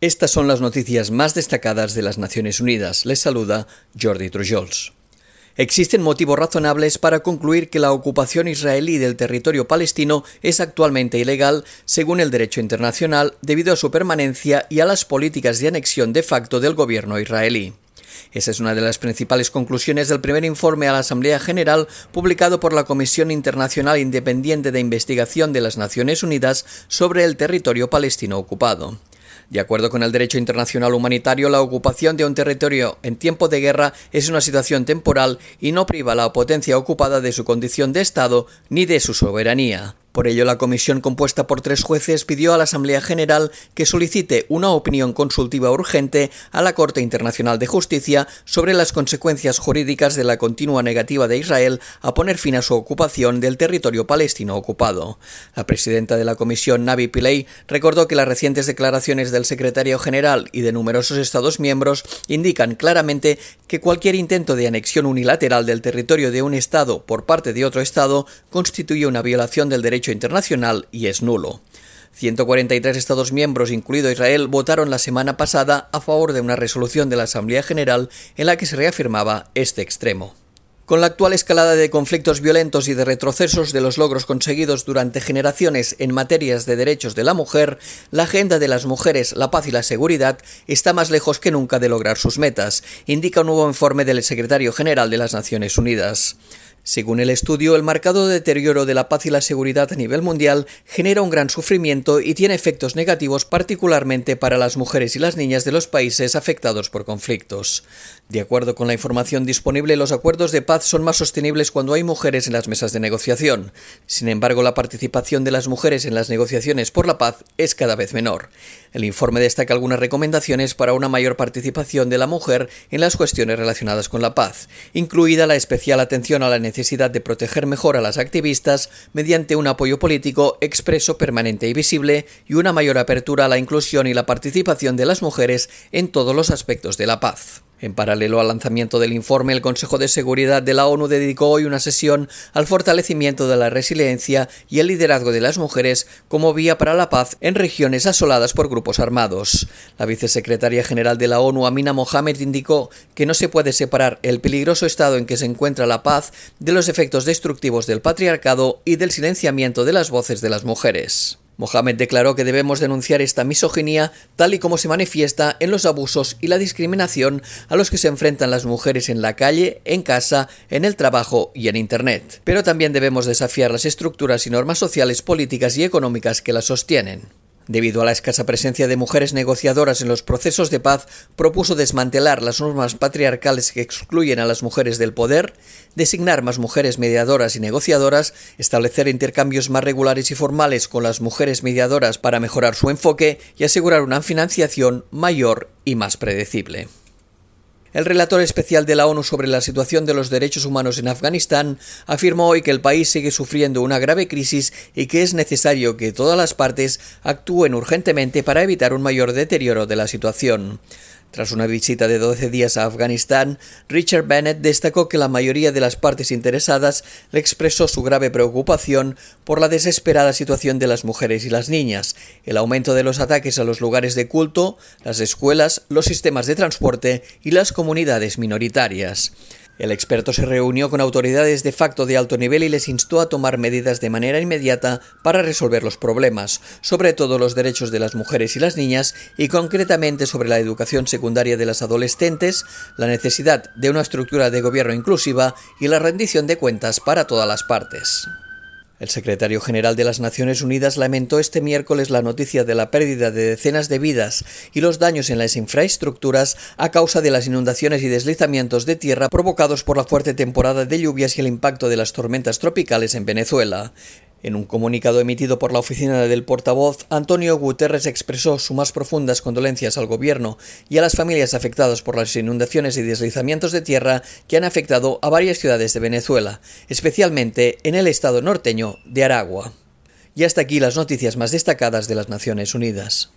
Estas son las noticias más destacadas de las Naciones Unidas. Les saluda Jordi Trujols. Existen motivos razonables para concluir que la ocupación israelí del territorio palestino es actualmente ilegal según el derecho internacional debido a su permanencia y a las políticas de anexión de facto del gobierno israelí. Esa es una de las principales conclusiones del primer informe a la Asamblea General publicado por la Comisión Internacional Independiente de Investigación de las Naciones Unidas sobre el territorio palestino ocupado. De acuerdo con el derecho internacional humanitario, la ocupación de un territorio en tiempo de guerra es una situación temporal y no priva a la potencia ocupada de su condición de Estado ni de su soberanía. Por ello, la comisión compuesta por tres jueces pidió a la Asamblea General que solicite una opinión consultiva urgente a la Corte Internacional de Justicia sobre las consecuencias jurídicas de la continua negativa de Israel a poner fin a su ocupación del territorio palestino ocupado. La presidenta de la comisión, Navi Pillay, recordó que las recientes declaraciones del secretario general y de numerosos Estados miembros indican claramente que cualquier intento de anexión unilateral del territorio de un Estado por parte de otro Estado constituye una violación del derecho internacional y es nulo. 143 Estados miembros, incluido Israel, votaron la semana pasada a favor de una resolución de la Asamblea General en la que se reafirmaba este extremo. Con la actual escalada de conflictos violentos y de retrocesos de los logros conseguidos durante generaciones en materias de derechos de la mujer, la agenda de las mujeres, la paz y la seguridad está más lejos que nunca de lograr sus metas, indica un nuevo informe del secretario general de las Naciones Unidas. Según el estudio, el marcado deterioro de la paz y la seguridad a nivel mundial genera un gran sufrimiento y tiene efectos negativos particularmente para las mujeres y las niñas de los países afectados por conflictos. De acuerdo con la información disponible, los acuerdos de paz son más sostenibles cuando hay mujeres en las mesas de negociación. Sin embargo, la participación de las mujeres en las negociaciones por la paz es cada vez menor. El informe destaca algunas recomendaciones para una mayor participación de la mujer en las cuestiones relacionadas con la paz, incluida la especial atención a la necesidad de proteger mejor a las activistas mediante un apoyo político expreso, permanente y visible, y una mayor apertura a la inclusión y la participación de las mujeres en todos los aspectos de la paz. En paralelo al lanzamiento del informe, el Consejo de Seguridad de la ONU dedicó hoy una sesión al fortalecimiento de la resiliencia y el liderazgo de las mujeres como vía para la paz en regiones asoladas por grupos armados. La vicesecretaria general de la ONU, Amina Mohamed, indicó que no se puede separar el peligroso estado en que se encuentra la paz de los efectos destructivos del patriarcado y del silenciamiento de las voces de las mujeres. Mohamed declaró que debemos denunciar esta misoginia tal y como se manifiesta en los abusos y la discriminación a los que se enfrentan las mujeres en la calle, en casa, en el trabajo y en Internet. Pero también debemos desafiar las estructuras y normas sociales, políticas y económicas que las sostienen. Debido a la escasa presencia de mujeres negociadoras en los procesos de paz, propuso desmantelar las normas patriarcales que excluyen a las mujeres del poder, designar más mujeres mediadoras y negociadoras, establecer intercambios más regulares y formales con las mujeres mediadoras para mejorar su enfoque y asegurar una financiación mayor y más predecible. El relator especial de la ONU sobre la situación de los derechos humanos en Afganistán afirmó hoy que el país sigue sufriendo una grave crisis y que es necesario que todas las partes actúen urgentemente para evitar un mayor deterioro de la situación. Tras una visita de 12 días a Afganistán, Richard Bennett destacó que la mayoría de las partes interesadas le expresó su grave preocupación por la desesperada situación de las mujeres y las niñas, el aumento de los ataques a los lugares de culto, las escuelas, los sistemas de transporte y las comunidades minoritarias. El experto se reunió con autoridades de facto de alto nivel y les instó a tomar medidas de manera inmediata para resolver los problemas, sobre todo los derechos de las mujeres y las niñas y concretamente sobre la educación secundaria de las adolescentes, la necesidad de una estructura de gobierno inclusiva y la rendición de cuentas para todas las partes. El secretario general de las Naciones Unidas lamentó este miércoles la noticia de la pérdida de decenas de vidas y los daños en las infraestructuras a causa de las inundaciones y deslizamientos de tierra provocados por la fuerte temporada de lluvias y el impacto de las tormentas tropicales en Venezuela. En un comunicado emitido por la oficina del portavoz, Antonio Guterres expresó sus más profundas condolencias al gobierno y a las familias afectadas por las inundaciones y deslizamientos de tierra que han afectado a varias ciudades de Venezuela, especialmente en el estado norteño de Aragua. Y hasta aquí las noticias más destacadas de las Naciones Unidas.